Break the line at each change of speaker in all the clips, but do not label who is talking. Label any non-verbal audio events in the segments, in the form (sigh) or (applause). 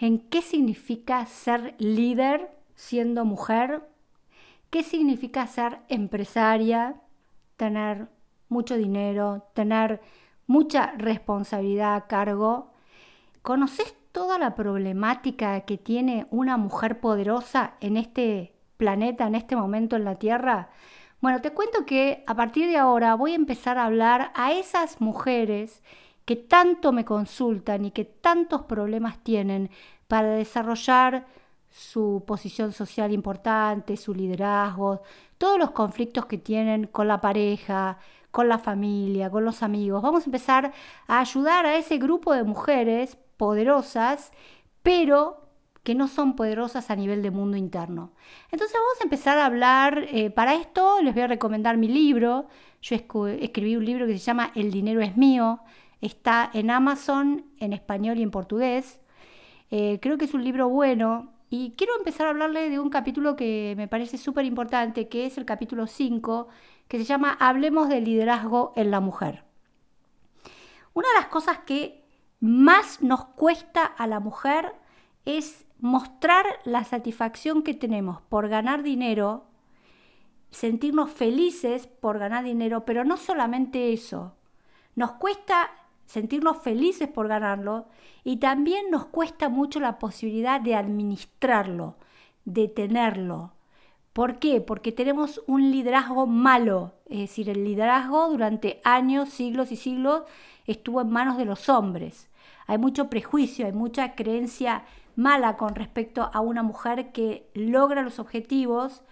en qué significa ser líder siendo mujer? ¿Qué significa ser empresaria? Tener mucho dinero, tener mucha responsabilidad a cargo. ¿Conoces toda la problemática que tiene una mujer poderosa en este planeta, en este momento en la Tierra? Bueno, te cuento que a partir de ahora voy a empezar a hablar a esas mujeres que tanto me consultan y que tantos problemas tienen para desarrollar su posición social importante, su liderazgo, todos los conflictos que tienen con la pareja, con la familia, con los amigos. Vamos a empezar a ayudar a ese grupo de mujeres poderosas, pero que no son poderosas a nivel de mundo interno. Entonces vamos a empezar a hablar, eh, para esto les voy a recomendar mi libro, yo escribí un libro que se llama El dinero es mío, está en Amazon en español y en portugués, eh, creo que es un libro bueno y quiero empezar a hablarle de un capítulo que me parece súper importante, que es el capítulo 5, que se llama Hablemos del liderazgo en la mujer. Una de las cosas que más nos cuesta a la mujer es mostrar la satisfacción que tenemos por ganar dinero, sentirnos felices por ganar dinero, pero no solamente eso. Nos cuesta sentirnos felices por ganarlo y también nos cuesta mucho la posibilidad de administrarlo, de tenerlo. ¿Por qué? Porque tenemos un liderazgo malo, es decir, el liderazgo durante años, siglos y siglos estuvo en manos de los hombres. Hay mucho prejuicio, hay mucha creencia mala con respecto a una mujer que logra los objetivos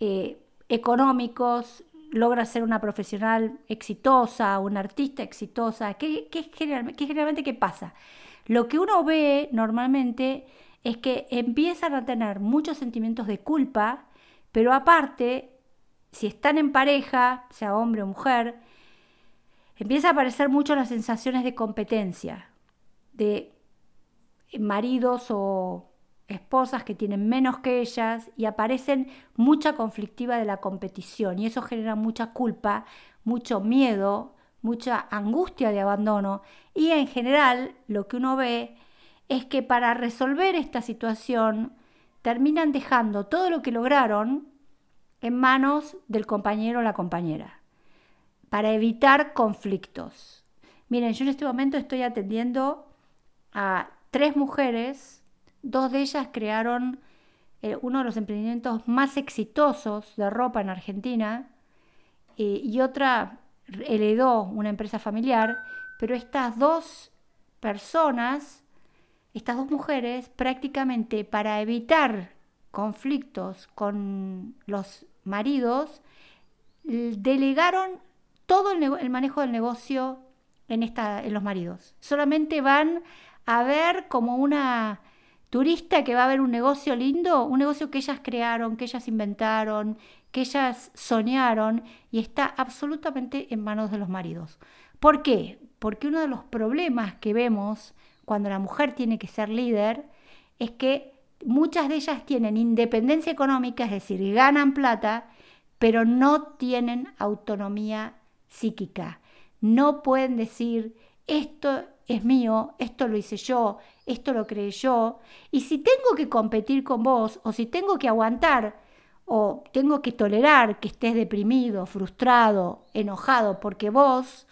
eh, económicos, logra ser una profesional exitosa, una artista exitosa. ¿Qué, qué, generalmente qué pasa? Lo que uno ve normalmente es que empiezan a tener muchos sentimientos de culpa, pero aparte, si están en pareja, sea hombre o mujer, empieza a aparecer mucho las sensaciones de competencia, de maridos o esposas que tienen menos que ellas y aparecen mucha conflictiva de la competición y eso genera mucha culpa, mucho miedo, mucha angustia de abandono y en general lo que uno ve es que para resolver esta situación terminan dejando todo lo que lograron en manos del compañero o la compañera para evitar conflictos. Miren, yo en este momento estoy atendiendo a tres mujeres, dos de ellas crearon eh, uno de los emprendimientos más exitosos de ropa en Argentina eh, y otra heredó una empresa familiar, pero estas dos personas, estas dos mujeres, prácticamente para evitar conflictos con los maridos, delegaron todo el, manejo del negocio en, en los maridos. Solamente van a ver como una turista que va a ver un negocio lindo, un negocio que ellas crearon, que ellas inventaron, que ellas soñaron y está absolutamente en manos de los maridos. ¿Por qué? Porque uno de los problemas que vemos cuando la mujer tiene que ser líder es que muchas de ellas tienen independencia económica, es decir, ganan plata, pero no tienen autonomía psíquica. No pueden decir, esto es mío, esto lo hice yo, esto lo creé yo, y si tengo que competir con vos, o si tengo que aguantar, o tengo que tolerar que estés deprimido, frustrado, enojado, porque vos,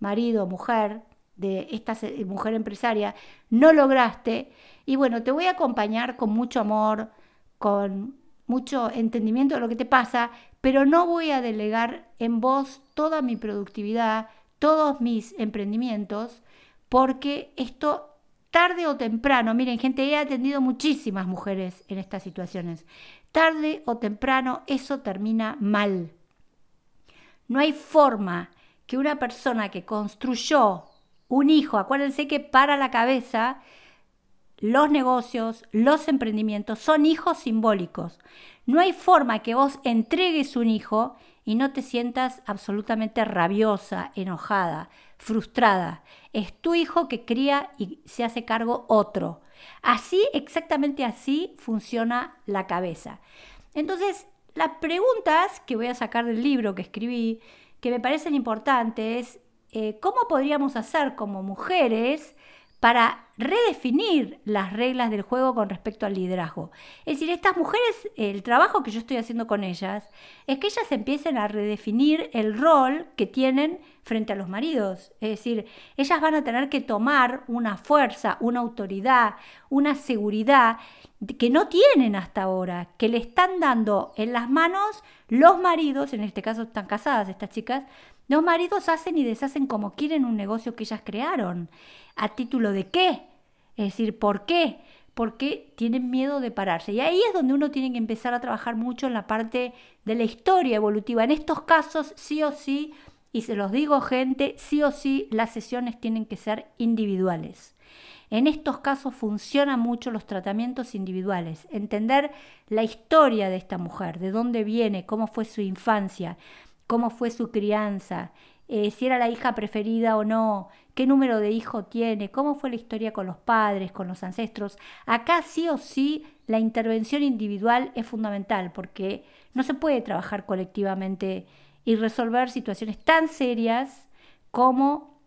marido, mujer, de esta mujer empresaria, no lograste, y bueno, te voy a acompañar con mucho amor, con mucho entendimiento de lo que te pasa, pero no voy a delegar en vos toda mi productividad, todos mis emprendimientos, porque esto tarde o temprano, miren gente, he atendido muchísimas mujeres en estas situaciones, tarde o temprano eso termina mal. No hay forma que una persona que construyó un hijo, acuérdense que para la cabeza los negocios, los emprendimientos son hijos simbólicos. No hay forma que vos entregues un hijo y no te sientas absolutamente rabiosa, enojada, frustrada. Es tu hijo que cría y se hace cargo otro. Así, exactamente así funciona la cabeza. Entonces, las preguntas que voy a sacar del libro que escribí, que me parecen importantes, eh, ¿cómo podríamos hacer como mujeres para redefinir las reglas del juego con respecto al liderazgo. Es decir, estas mujeres, el trabajo que yo estoy haciendo con ellas, es que ellas empiecen a redefinir el rol que tienen frente a los maridos. Es decir, ellas van a tener que tomar una fuerza, una autoridad, una seguridad que no tienen hasta ahora, que le están dando en las manos los maridos, en este caso están casadas estas chicas, los maridos hacen y deshacen como quieren un negocio que ellas crearon. ¿A título de qué? Es decir, ¿por qué? Porque tienen miedo de pararse. Y ahí es donde uno tiene que empezar a trabajar mucho en la parte de la historia evolutiva. En estos casos, sí o sí, y se los digo gente, sí o sí las sesiones tienen que ser individuales. En estos casos funcionan mucho los tratamientos individuales, entender la historia de esta mujer, de dónde viene, cómo fue su infancia, cómo fue su crianza, eh, si era la hija preferida o no, qué número de hijo tiene, cómo fue la historia con los padres, con los ancestros. Acá sí o sí la intervención individual es fundamental porque no se puede trabajar colectivamente y resolver situaciones tan serias como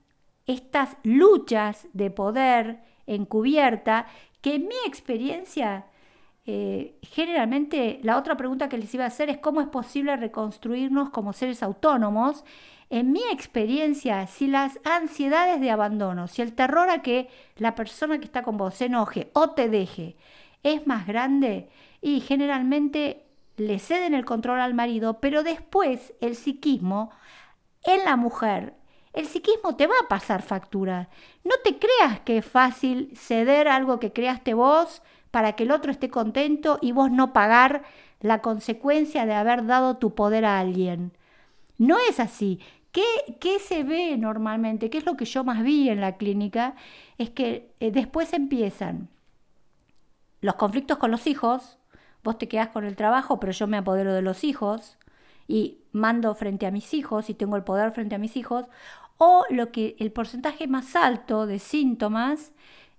estas luchas de poder encubierta que en mi experiencia eh, generalmente la otra pregunta que les iba a hacer es cómo es posible reconstruirnos como seres autónomos. En mi experiencia, si las ansiedades de abandono, si el terror a que la persona que está con vos se enoje o te deje es más grande y generalmente le ceden el control al marido, pero después el psiquismo en la mujer, el psiquismo te va a pasar factura. No te creas que es fácil ceder algo que creaste vos para que el otro esté contento y vos no pagar la consecuencia de haber dado tu poder a alguien. No es así. ¿Qué, ¿Qué, se ve normalmente? ¿Qué es lo que yo más vi en la clínica? Es que eh, después empiezan los conflictos con los hijos, vos te quedás con el trabajo, pero yo me apodero de los hijos y mando frente a mis hijos y tengo el poder frente a mis hijos, o lo que el porcentaje más alto de síntomas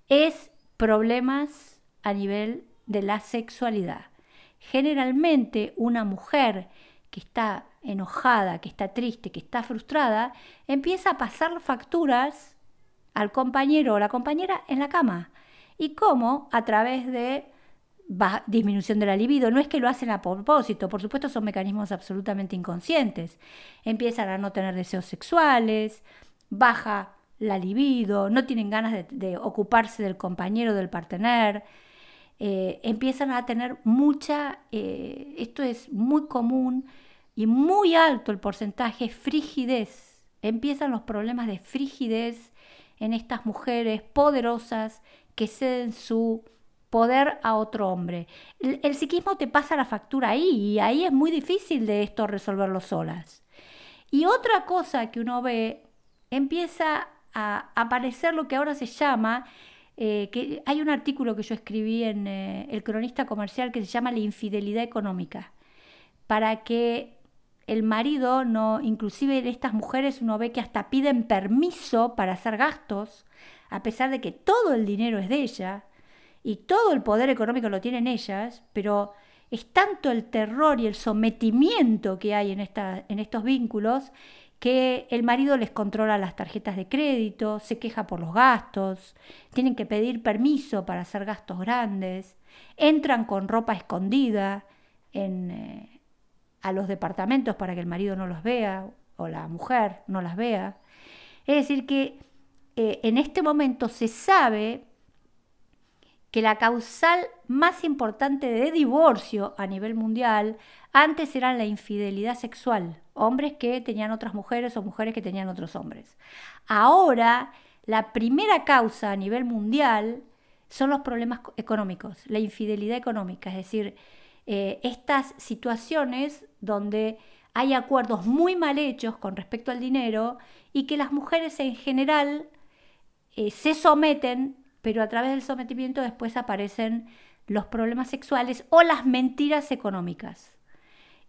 es problemas a nivel de la sexualidad. Generalmente una mujer que está enojada, que está triste, que está frustrada, empieza a pasar facturas al compañero o la compañera en la cama. ¿Y cómo? A través de disminución de la libido. No es que lo hacen a propósito, por supuesto son mecanismos absolutamente inconscientes. Empiezan a no tener deseos sexuales, baja la libido, no tienen ganas de, ocuparse del compañero, del partener, eh, empiezan a tener mucha, eh, esto es muy común y muy alto el porcentaje, frigidez. Empiezan los problemas de frigidez en estas mujeres poderosas que ceden su poder a otro hombre. El, psiquismo te pasa la factura ahí y ahí es muy difícil de esto resolverlo solas. Y otra cosa que uno ve, empieza a aparecer lo que ahora se llama eh, que hay un artículo que yo escribí en eh, El Cronista Comercial que se llama La infidelidad económica, para que el marido, no, inclusive estas mujeres uno ve que hasta piden permiso para hacer gastos, a pesar de que todo el dinero es de ella y todo el poder económico lo tienen ellas, pero es tanto el terror y el sometimiento que hay en, en estos vínculos que el marido les controla las tarjetas de crédito, se queja por los gastos, tienen que pedir permiso para hacer gastos grandes, entran con ropa escondida eh, a los departamentos para que el marido no los vea o la mujer no las vea. Es decir, que eh, en este momento se sabe que la causal más importante de divorcio a nivel mundial antes era la infidelidad sexual hombres que tenían otras mujeres o mujeres que tenían otros hombres. Ahora, la primera causa a nivel mundial son los problemas económicos, la infidelidad económica, es decir, eh, estas situaciones donde hay acuerdos muy mal hechos con respecto al dinero y que las mujeres en general eh, se someten, pero a través del sometimiento después aparecen los problemas sexuales o las mentiras económicas.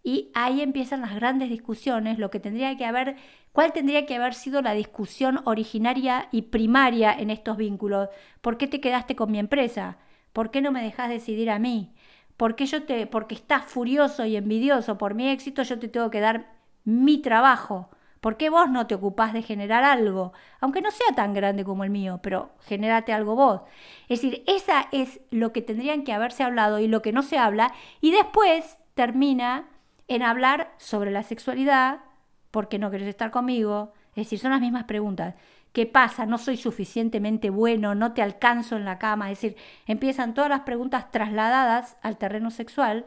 Y ahí empiezan las grandes discusiones, lo que tendría que haber, cuál tendría que haber sido la discusión originaria y primaria en estos vínculos. ¿Por qué te quedaste con mi empresa? ¿Por qué no me dejas decidir a mí? ¿Por qué yo te, porque estás furioso y envidioso por mi éxito, yo te tengo que dar mi trabajo? ¿Por qué vos no te ocupás de generar algo? Aunque no sea tan grande como el mío, pero generate algo vos. Es decir, esa es lo que tendrían que haberse hablado y lo que no se habla. Y después termina en hablar sobre la sexualidad, porque no querés estar conmigo. Es decir, son las mismas preguntas. ¿Qué pasa? No soy suficientemente bueno, no te alcanzo en la cama. Es decir, empiezan todas las preguntas trasladadas al terreno sexual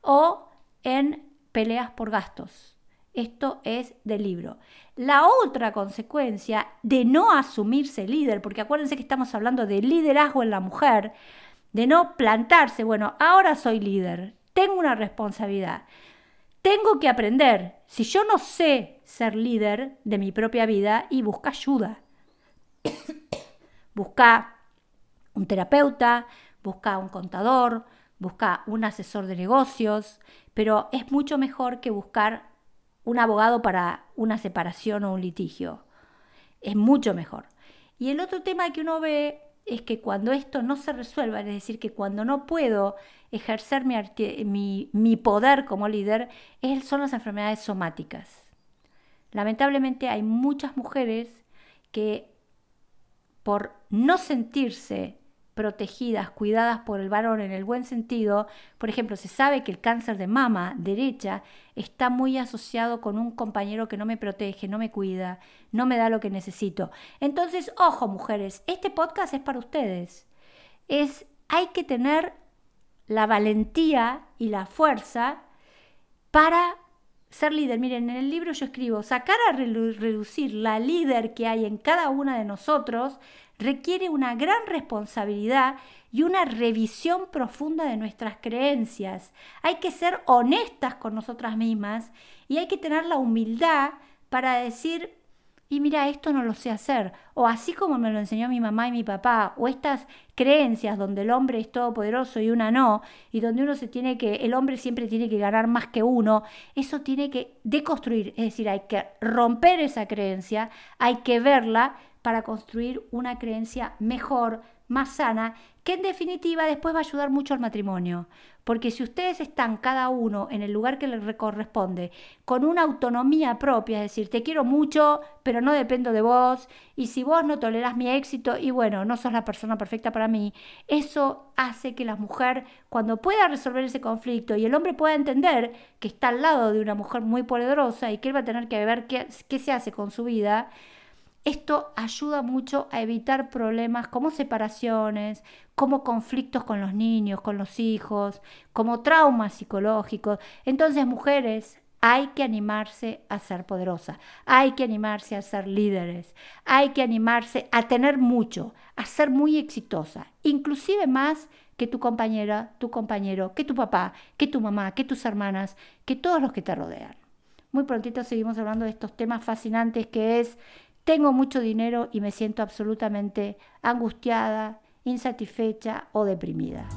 o en peleas por gastos. Esto es del libro. La otra consecuencia de no asumirse líder, porque acuérdense que estamos hablando de liderazgo en la mujer, de no plantarse, bueno, ahora soy líder, tengo una responsabilidad, tengo que aprender. Si yo no sé ser líder de mi propia vida, y busca ayuda. (coughs) busca un terapeuta, busca un contador, busca un asesor de negocios, pero es mucho mejor que buscar un abogado para una separación o un litigio. Es mucho mejor. Y el otro tema que uno ve es que cuando esto no se resuelva, es decir, que cuando no puedo ejercer mi, mi, poder como líder, son las enfermedades somáticas. Lamentablemente hay muchas mujeres que por no sentirse protegidas, cuidadas por el varón en el buen sentido. Por ejemplo, se sabe que el cáncer de mama derecha está muy asociado con un compañero que no me protege, no me cuida, no me da lo que necesito. Entonces, ojo mujeres, este podcast es para ustedes. Es, hay que tener la valentía y la fuerza para ser líder. Miren, en el libro yo escribo, sacar a reducir la líder que hay en cada una de nosotros requiere una gran responsabilidad y una revisión profunda de nuestras creencias. Hay que ser honestas con nosotras mismas y hay que tener la humildad para decir, y mira, esto no lo sé hacer, o así como me lo enseñó mi mamá y mi papá, o estas creencias donde el hombre es todopoderoso y una no, y donde uno se tiene que, el hombre siempre tiene que ganar más que uno, eso tiene que deconstruir, es decir, hay que romper esa creencia, hay que verla, para construir una creencia mejor, más sana, que en definitiva después va a ayudar mucho al matrimonio. Porque si ustedes están cada uno en el lugar que les corresponde, con una autonomía propia, es decir, te quiero mucho, pero no dependo de vos, y si vos no tolerás mi éxito, y bueno, no sos la persona perfecta para mí, eso hace que la mujer, cuando pueda resolver ese conflicto y el hombre pueda entender que está al lado de una mujer muy poderosa y que él va a tener que ver qué, qué se hace con su vida, esto ayuda mucho a evitar problemas como separaciones, como conflictos con los niños, con los hijos, como traumas psicológicos. Entonces, mujeres, hay que animarse a ser poderosa, hay que animarse a ser líderes, hay que animarse a tener mucho, a ser muy exitosa, inclusive más que tu compañera, tu compañero, que tu papá, que tu mamá, que tus hermanas, que todos los que te rodean. Muy prontito seguimos hablando de estos temas fascinantes que es tengo mucho dinero y me siento absolutamente angustiada, insatisfecha o deprimida.